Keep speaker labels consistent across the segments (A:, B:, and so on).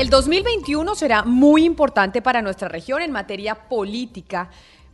A: El 2021 será muy importante para nuestra región en materia política.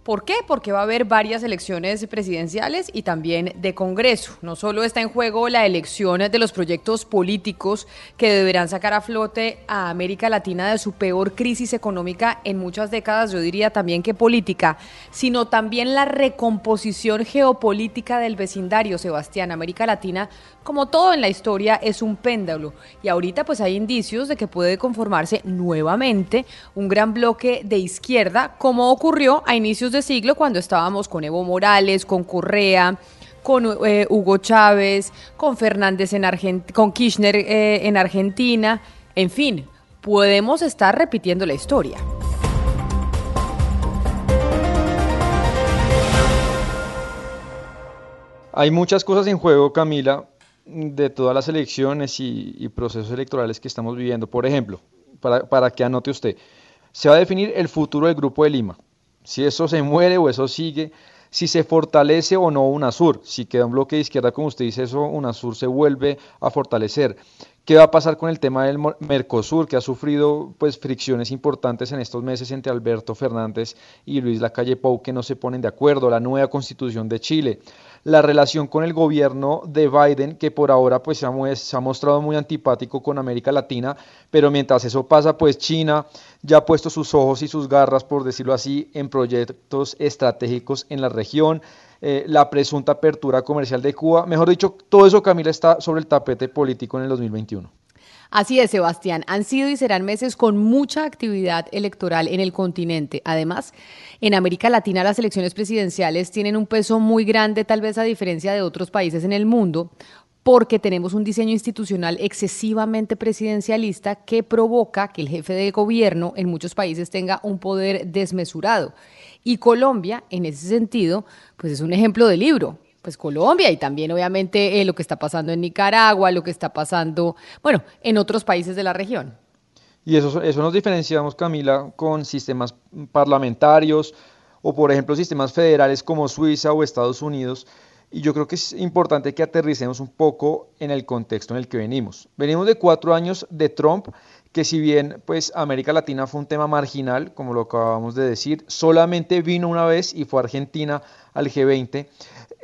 A: ¿Por qué? Porque va a haber varias elecciones presidenciales y también de Congreso. No solo está en juego la elección de los proyectos políticos que deberán sacar a flote a América Latina de su peor crisis económica en muchas décadas, yo diría también que política, sino también la recomposición geopolítica del vecindario, Sebastián. América Latina, como todo en la historia, es un péndulo y ahorita pues hay indicios de que puede conformarse nuevamente un gran bloque de izquierda, como ocurrió a inicios de siglo cuando estábamos con Evo Morales, con Correa, con eh, Hugo Chávez, con Fernández en con Kirchner eh, en Argentina, en fin, podemos estar repitiendo la historia.
B: Hay muchas cosas en juego, Camila, de todas las elecciones y, y procesos electorales que estamos viviendo. Por ejemplo, para, para que anote usted, se va a definir el futuro del Grupo de Lima. Si eso se muere o eso sigue, si se fortalece o no UNASUR. Si queda un bloque de izquierda, como usted dice, eso UNASUR se vuelve a fortalecer. ¿Qué va a pasar con el tema del Mercosur, que ha sufrido pues fricciones importantes en estos meses entre Alberto Fernández y Luis Lacalle Pou, que no se ponen de acuerdo? La nueva constitución de Chile, la relación con el gobierno de Biden, que por ahora pues se ha, mostrado muy antipático con América Latina, pero mientras eso pasa, pues China ya ha puesto sus ojos y sus garras, por decirlo así, en proyectos estratégicos en la región. eh, la presunta apertura comercial de Cuba. Mejor dicho, todo eso, Camila, está sobre el tapete político en el 2021.
A: Así es, Sebastián. Han sido y serán meses con mucha actividad electoral en el continente. Además, en América Latina las elecciones presidenciales tienen un peso muy grande, tal vez a diferencia de otros países en el mundo, porque tenemos un diseño institucional excesivamente presidencialista que provoca que el jefe de gobierno en muchos países tenga un poder desmesurado. Y Colombia, en ese sentido, pues es un ejemplo de libro pues Colombia y también obviamente eh, lo que está pasando en Nicaragua, lo que está pasando, bueno, en otros países de la región.
B: Y eso, eso nos diferenciamos, Camila, con sistemas parlamentarios o, por ejemplo, sistemas federales como Suiza o Estados Unidos. Y yo creo que es importante que aterricemos un poco en el contexto en el que venimos. Venimos de cuatro años de Trump, que si bien pues América Latina fue un tema marginal, como lo acabamos de decir, solamente vino una vez y fue Argentina al G20,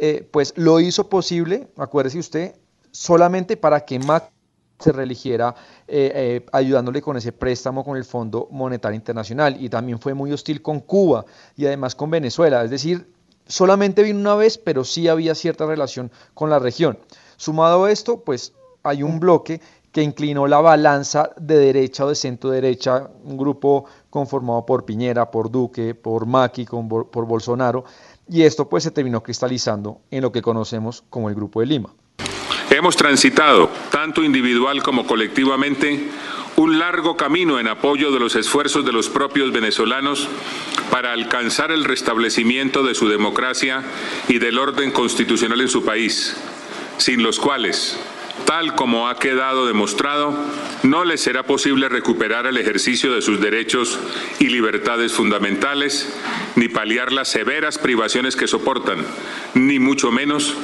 B: eh, pues lo hizo posible, acuérdese usted, solamente para que Macri se reeligiera eh, eh, ayudándole con ese préstamo con el Fondo Monetario Internacional y también fue muy hostil con Cuba y además con Venezuela, es decir, solamente vino una vez, pero sí había cierta relación con la región. Sumado a esto, pues hay un bloque que inclinó la balanza de derecha o de centro derecha, un grupo conformado por Piñera, por Duque, por Macri, por Bolsonaro, y esto pues se terminó cristalizando en lo que conocemos como el Grupo de Lima.
C: Hemos transitado, tanto individual como colectivamente, un largo camino en apoyo de los esfuerzos de los propios venezolanos para alcanzar el restablecimiento de su democracia y del orden constitucional en su país, sin los cuales, tal como ha quedado demostrado, no les será posible recuperar el ejercicio de sus derechos y libertades fundamentales, ni paliar las severas privaciones que soportan, ni mucho menos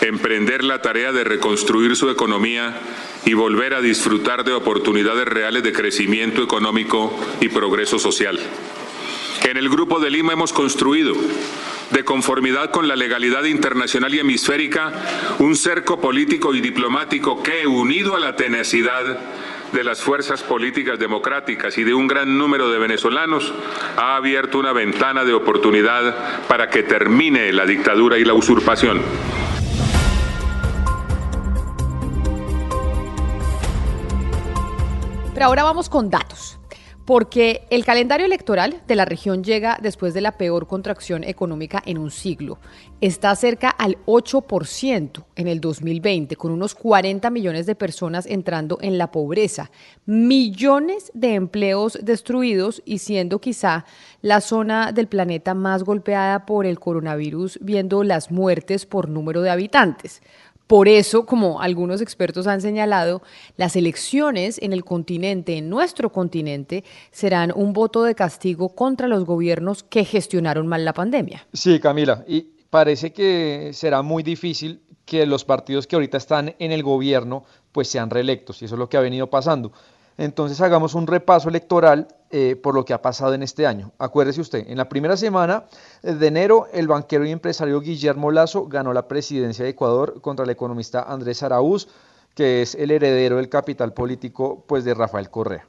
C: emprender la tarea de reconstruir su economía y volver a disfrutar de oportunidades reales de crecimiento económico y progreso social. En el Grupo de Lima hemos construido de conformidad con la legalidad internacional y hemisférica, un cerco político y diplomático que, unido a la tenacidad de las fuerzas políticas democráticas y de un gran número de venezolanos, ha abierto una ventana de oportunidad para que termine la dictadura y la usurpación.
A: Pero ahora vamos con datos. Porque el calendario electoral de la región llega después de la peor contracción económica en un siglo. Está cerca al 8% en el 2020, con unos 40 millones de personas entrando en la pobreza, millones de empleos destruidos y siendo quizá la zona del planeta más golpeada por el coronavirus, viendo las muertes por número de habitantes. Por eso, como algunos expertos han señalado, las elecciones en el continente, en nuestro continente, serán un voto de castigo contra los gobiernos que gestionaron mal la pandemia.
B: Sí, Camila, y parece que será muy difícil que los partidos que ahorita están en el gobierno pues sean reelectos, y eso es lo que ha venido pasando. Entonces hagamos un repaso electoral eh, por lo que ha pasado en este año. Acuérdese usted, en la primera semana de enero, el banquero y empresario Guillermo Lazo ganó la presidencia de Ecuador contra el economista Andrés Araúz, que es el heredero del capital político pues, de Rafael Correa.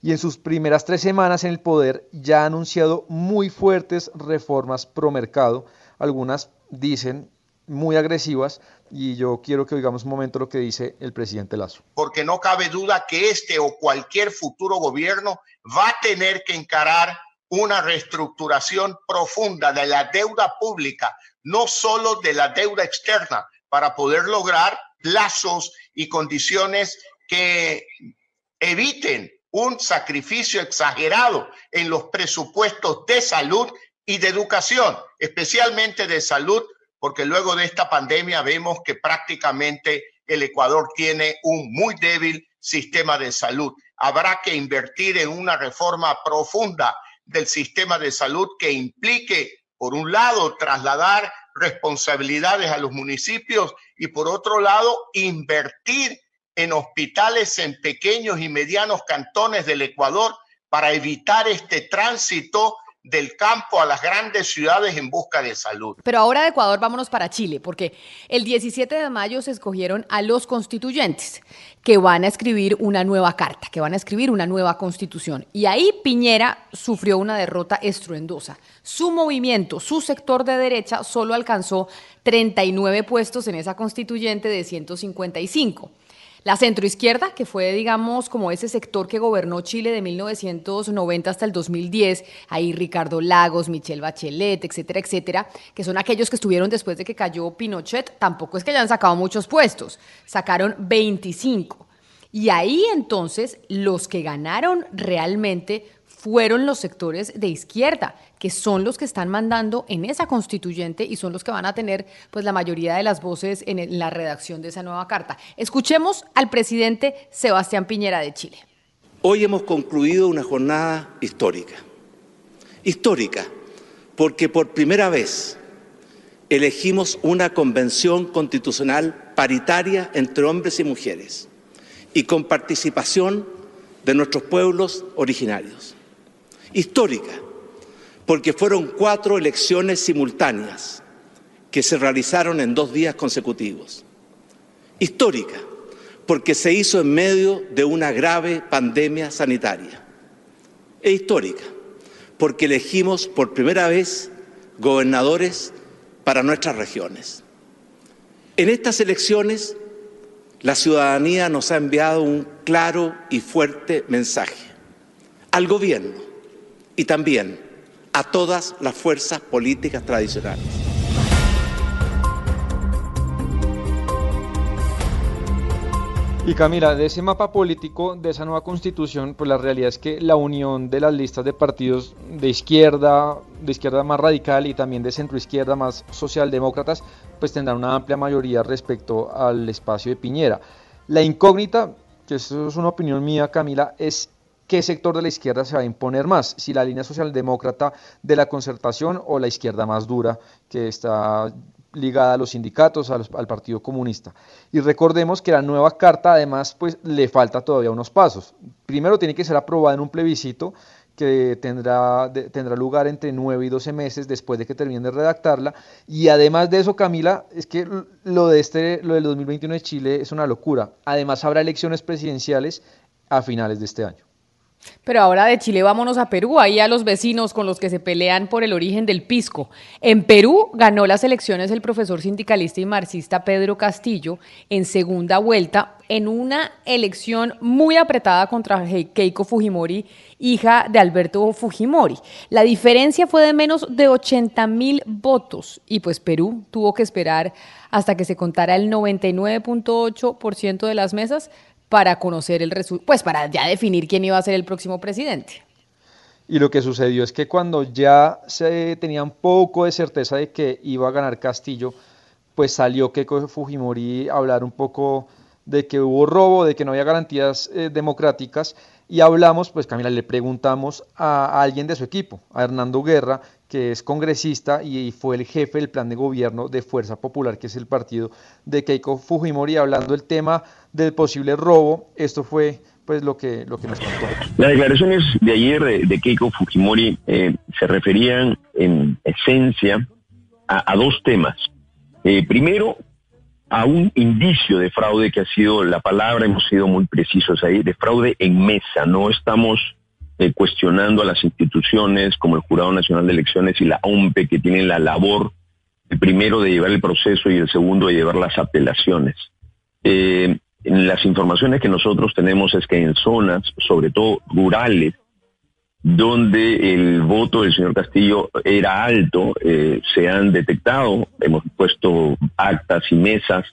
B: Y en sus primeras tres semanas en el poder ya ha anunciado muy fuertes reformas pro mercado. Algunas dicen muy agresivas y yo quiero que oigamos un momento lo que dice el presidente Lazo.
D: Porque no cabe duda que este o cualquier futuro gobierno va a tener que encarar una reestructuración profunda de la deuda pública, no solo de la deuda externa, para poder lograr plazos y condiciones que eviten un sacrificio exagerado en los presupuestos de salud y de educación, especialmente de salud, porque luego de esta pandemia vemos que prácticamente el Ecuador tiene un muy débil sistema de salud. Habrá que invertir en una reforma profunda del sistema de salud que implique, por un lado, trasladar responsabilidades a los municipios y por otro lado, invertir en hospitales en pequeños y medianos cantones del Ecuador para evitar este tránsito del campo a las grandes ciudades en busca de salud.
A: Pero ahora de Ecuador vámonos para Chile, porque el 17 de mayo se escogieron a los constituyentes que van a escribir una nueva carta, que van a escribir una nueva constitución. Y ahí Piñera sufrió una derrota estruendosa. Su movimiento, su sector de derecha, solo alcanzó 39 puestos en esa constituyente de 155. La centroizquierda, que fue, digamos, como ese sector que gobernó Chile de 1990 hasta el 2010, ahí Ricardo Lagos, Michelle Bachelet, etcétera, etcétera, que son aquellos que estuvieron después de que cayó Pinochet, tampoco es que hayan sacado muchos puestos, sacaron 25. Y ahí entonces los que ganaron realmente fueron los sectores de izquierda, que son los que están mandando en esa constituyente y son los que van a tener pues la mayoría de las voces en la redacción de esa nueva carta. Escuchemos al presidente Sebastián Piñera de Chile.
E: Hoy hemos concluido una jornada histórica. Histórica, porque por primera vez elegimos una convención constitucional paritaria entre hombres y mujeres y con participación de nuestros pueblos originarios histórica, porque fueron cuatro elecciones simultáneas que se realizaron en dos días consecutivos. Histórica, porque se hizo en medio de una grave pandemia sanitaria. E histórica, porque elegimos por primera vez gobernadores para nuestras regiones. En estas elecciones, la ciudadanía nos ha enviado un claro y fuerte mensaje al gobierno y también a todas las fuerzas políticas tradicionales.
B: Y Camila, de ese mapa político, de esa nueva constitución, pues la realidad es que la unión de las listas de partidos de izquierda, de izquierda más radical y también de centro izquierda más socialdemócratas, pues tendrán una amplia mayoría respecto al espacio de Piñera. La incógnita, que eso es una opinión mía, Camila, es qué sector de la izquierda se va a imponer más, si la línea socialdemócrata de la concertación o la izquierda más dura que está ligada a los sindicatos, al Partido Comunista. Y recordemos que la nueva carta además pues le falta todavía unos pasos. Primero tiene que ser aprobada en un plebiscito que tendrá, lugar entre 9 y 12 meses después de que termine de redactarla. Y además de eso, Camila, es que lo, de este, lo del 2021 de Chile es una locura. Además habrá elecciones presidenciales a finales de este año.
A: Pero ahora de Chile vámonos a Perú, ahí a los vecinos con los que se pelean por el origen del pisco. En Perú ganó las elecciones el profesor sindicalista y marxista Pedro Castillo en segunda vuelta en una elección muy apretada contra Keiko Fujimori, hija de Alberto Fujimori. La diferencia fue de menos de 80 mil votos y pues Perú tuvo que esperar hasta que se contara el 99.8% de las mesas para conocer el resultado, pues para ya definir quién iba a ser el próximo presidente.
B: Y lo que sucedió es que cuando ya se tenía un poco de certeza de que iba a ganar Castillo, pues salió Keiko Fujimori a hablar un poco de que hubo robo, de que no había garantías eh, democráticas y hablamos, pues Camila, le preguntamos a, alguien de su equipo, a Hernando Guerra, que es congresista y, fue el jefe del plan de gobierno de Fuerza Popular, que es el partido de Keiko Fujimori, hablando del tema del posible robo. Esto fue pues lo que, lo que nos contó.
F: Las declaraciones de ayer de, Keiko Fujimori eh, se referían en esencia a, dos temas. Eh, primero, a un indicio de fraude que ha sido la palabra, hemos sido muy precisos ahí, de fraude en mesa. No estamos eh, cuestionando a las instituciones como el Jurado Nacional de Elecciones y la OMPE que tienen la labor, el primero de llevar el proceso y el segundo de llevar las apelaciones. Eh, las informaciones que nosotros tenemos es que en zonas, sobre todo rurales, donde el voto del señor Castillo era alto, eh, se han detectado, hemos puesto actas y mesas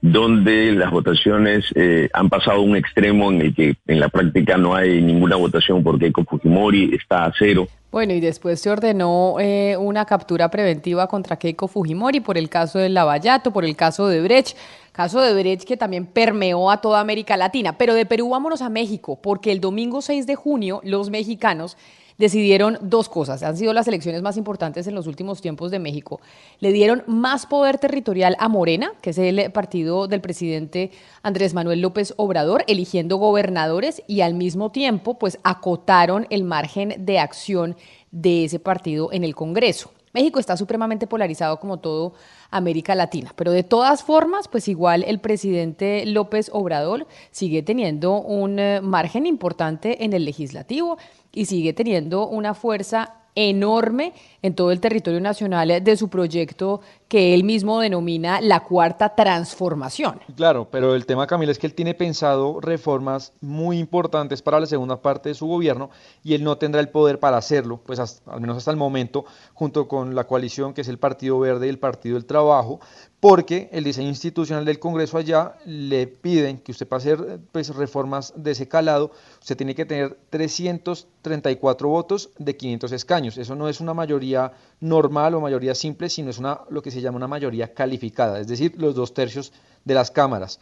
F: donde las votaciones eh, han pasado a un extremo en el que en la práctica no hay ninguna votación porque con Fujimori está a cero.
A: Bueno, y después se ordenó eh, una captura preventiva contra Keiko Fujimori por el caso del Lavallato, por el caso de Brecht. Caso de Brecht que también permeó a toda América Latina. Pero de Perú vámonos a México, porque el domingo 6 de junio los mexicanos decidieron dos cosas. Han sido las elecciones más importantes en los últimos tiempos de México. Le dieron más poder territorial a Morena, que es el partido del presidente Andrés Manuel López Obrador, eligiendo gobernadores y al mismo tiempo pues acotaron el margen de acción de ese partido en el Congreso. México está supremamente polarizado como todo América Latina, pero de todas formas, pues igual el presidente López Obrador sigue teniendo un eh, margen importante en el legislativo y sigue teniendo una fuerza enorme en todo el territorio nacional de su proyecto que él mismo denomina la cuarta transformación.
B: Claro, pero el tema, Camila, es que él tiene pensado reformas muy importantes para la segunda parte de su gobierno y él no tendrá el poder para hacerlo, pues al menos hasta el momento, junto con la coalición que es el Partido Verde y el Partido del Trabajo, porque el diseño institucional del Congreso allá le piden que usted para hacer pues, reformas de ese calado, usted tiene que tener 334 votos de 500 escaños. Eso no es una mayoría normal o mayoría simple, sino es una, lo que se llama una mayoría calificada, es decir, los dos tercios de las cámaras.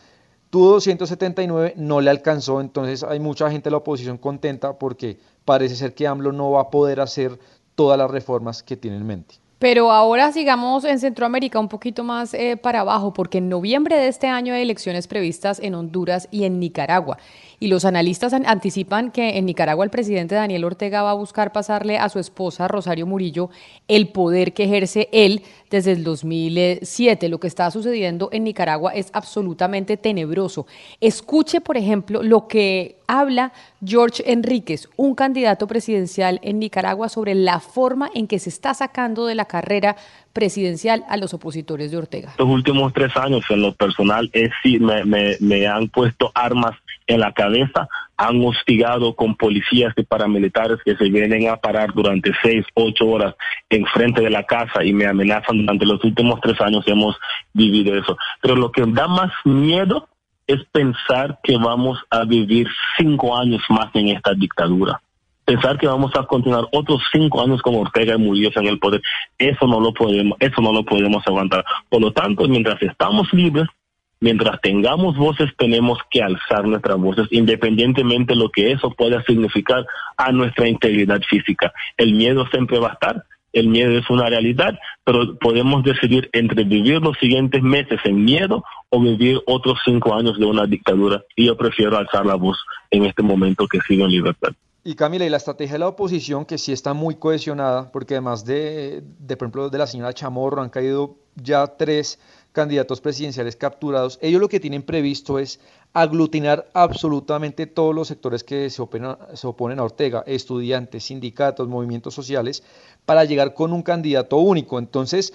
B: Tuvo 279, no le alcanzó, entonces hay mucha gente de la oposición contenta porque parece ser que AMLO no va a poder hacer todas las reformas que tiene en mente.
A: Pero ahora sigamos en Centroamérica un poquito más eh, para abajo, porque en noviembre de este año hay elecciones previstas en Honduras y en Nicaragua. Y los analistas anticipan que en Nicaragua el presidente Daniel Ortega va a buscar pasarle a su esposa Rosario Murillo el poder que ejerce él desde el 2007. Lo que está sucediendo en Nicaragua es absolutamente tenebroso. Escuche, por ejemplo, lo que habla George Enríquez, un candidato presidencial en Nicaragua, sobre la forma en que se está sacando de la carrera presidencial a los opositores de Ortega.
F: Los últimos tres años, en lo personal, es, me, me han puesto armas en la cabeza, han hostigado con policías y paramilitares que se vienen a parar durante seis, ocho horas enfrente de la casa y me amenazan durante los últimos tres años hemos vivido eso. Pero lo que da más miedo es pensar que vamos a vivir cinco años más en esta dictadura. Pensar que vamos a continuar otros cinco años como Ortega y Murillo en el poder, eso no lo podemos, eso no lo podemos aguantar. Por lo tanto, mientras estamos libres, mientras tengamos voces, tenemos que alzar nuestras voces, independientemente de lo que eso pueda significar a nuestra integridad física. El miedo siempre va a estar, el miedo es una realidad, pero podemos decidir entre vivir los siguientes meses en miedo o vivir otros cinco años de una dictadura. Y yo prefiero alzar la voz en este momento que sigo en libertad.
B: Y Camila, y la estrategia de la oposición, que sí está muy cohesionada, porque además de, de por ejemplo, de la señora Chamorro, han caído ya tres candidatos presidenciales capturados. Ellos lo que tienen previsto es aglutinar absolutamente todos los sectores que se oponen, a Ortega, estudiantes, sindicatos, movimientos sociales, para llegar con un candidato único. Entonces,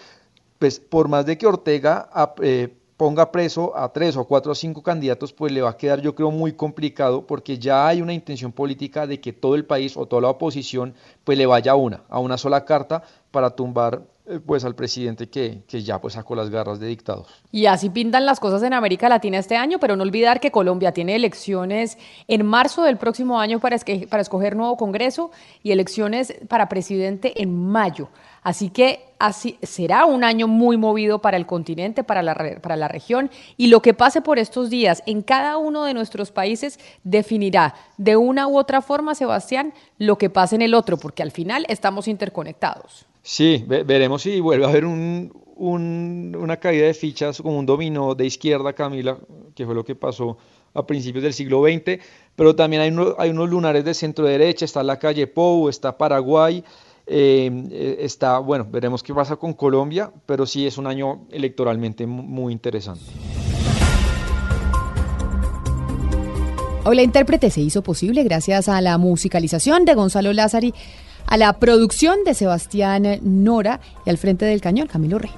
B: pues por más de que Ortega eh, ponga preso a tres o cuatro o cinco candidatos, pues le va a quedar yo creo muy complicado porque ya hay una intención política de que todo el país o toda la oposición pues le vaya a una, a una sola carta para tumbar pues al presidente que, que, ya pues sacó las garras de dictados.
A: Y así pintan las cosas en América Latina este año, pero no olvidar que Colombia tiene elecciones en marzo del próximo año para, para escoger nuevo Congreso y elecciones para presidente en mayo. Así que así será un año muy movido para el continente, para la, para la región, y lo que pase por estos días en cada uno de nuestros países definirá de una u otra forma, Sebastián, lo que pase en el otro, porque al final estamos interconectados.
B: Sí, veremos si vuelve a haber un, una caída de fichas como un dominó de izquierda, Camila, que fue lo que pasó a principios del siglo XX, pero también hay, hay unos lunares de centro derecha, está la calle Pou, está Paraguay, eh, está, bueno, veremos qué pasa con Colombia, pero sí es un año electoralmente muy interesante.
A: Hoy la intérprete se hizo posible gracias a la musicalización de Gonzalo Lázari a la producción de Sebastián Nora y al frente del cañón Camilo Reina.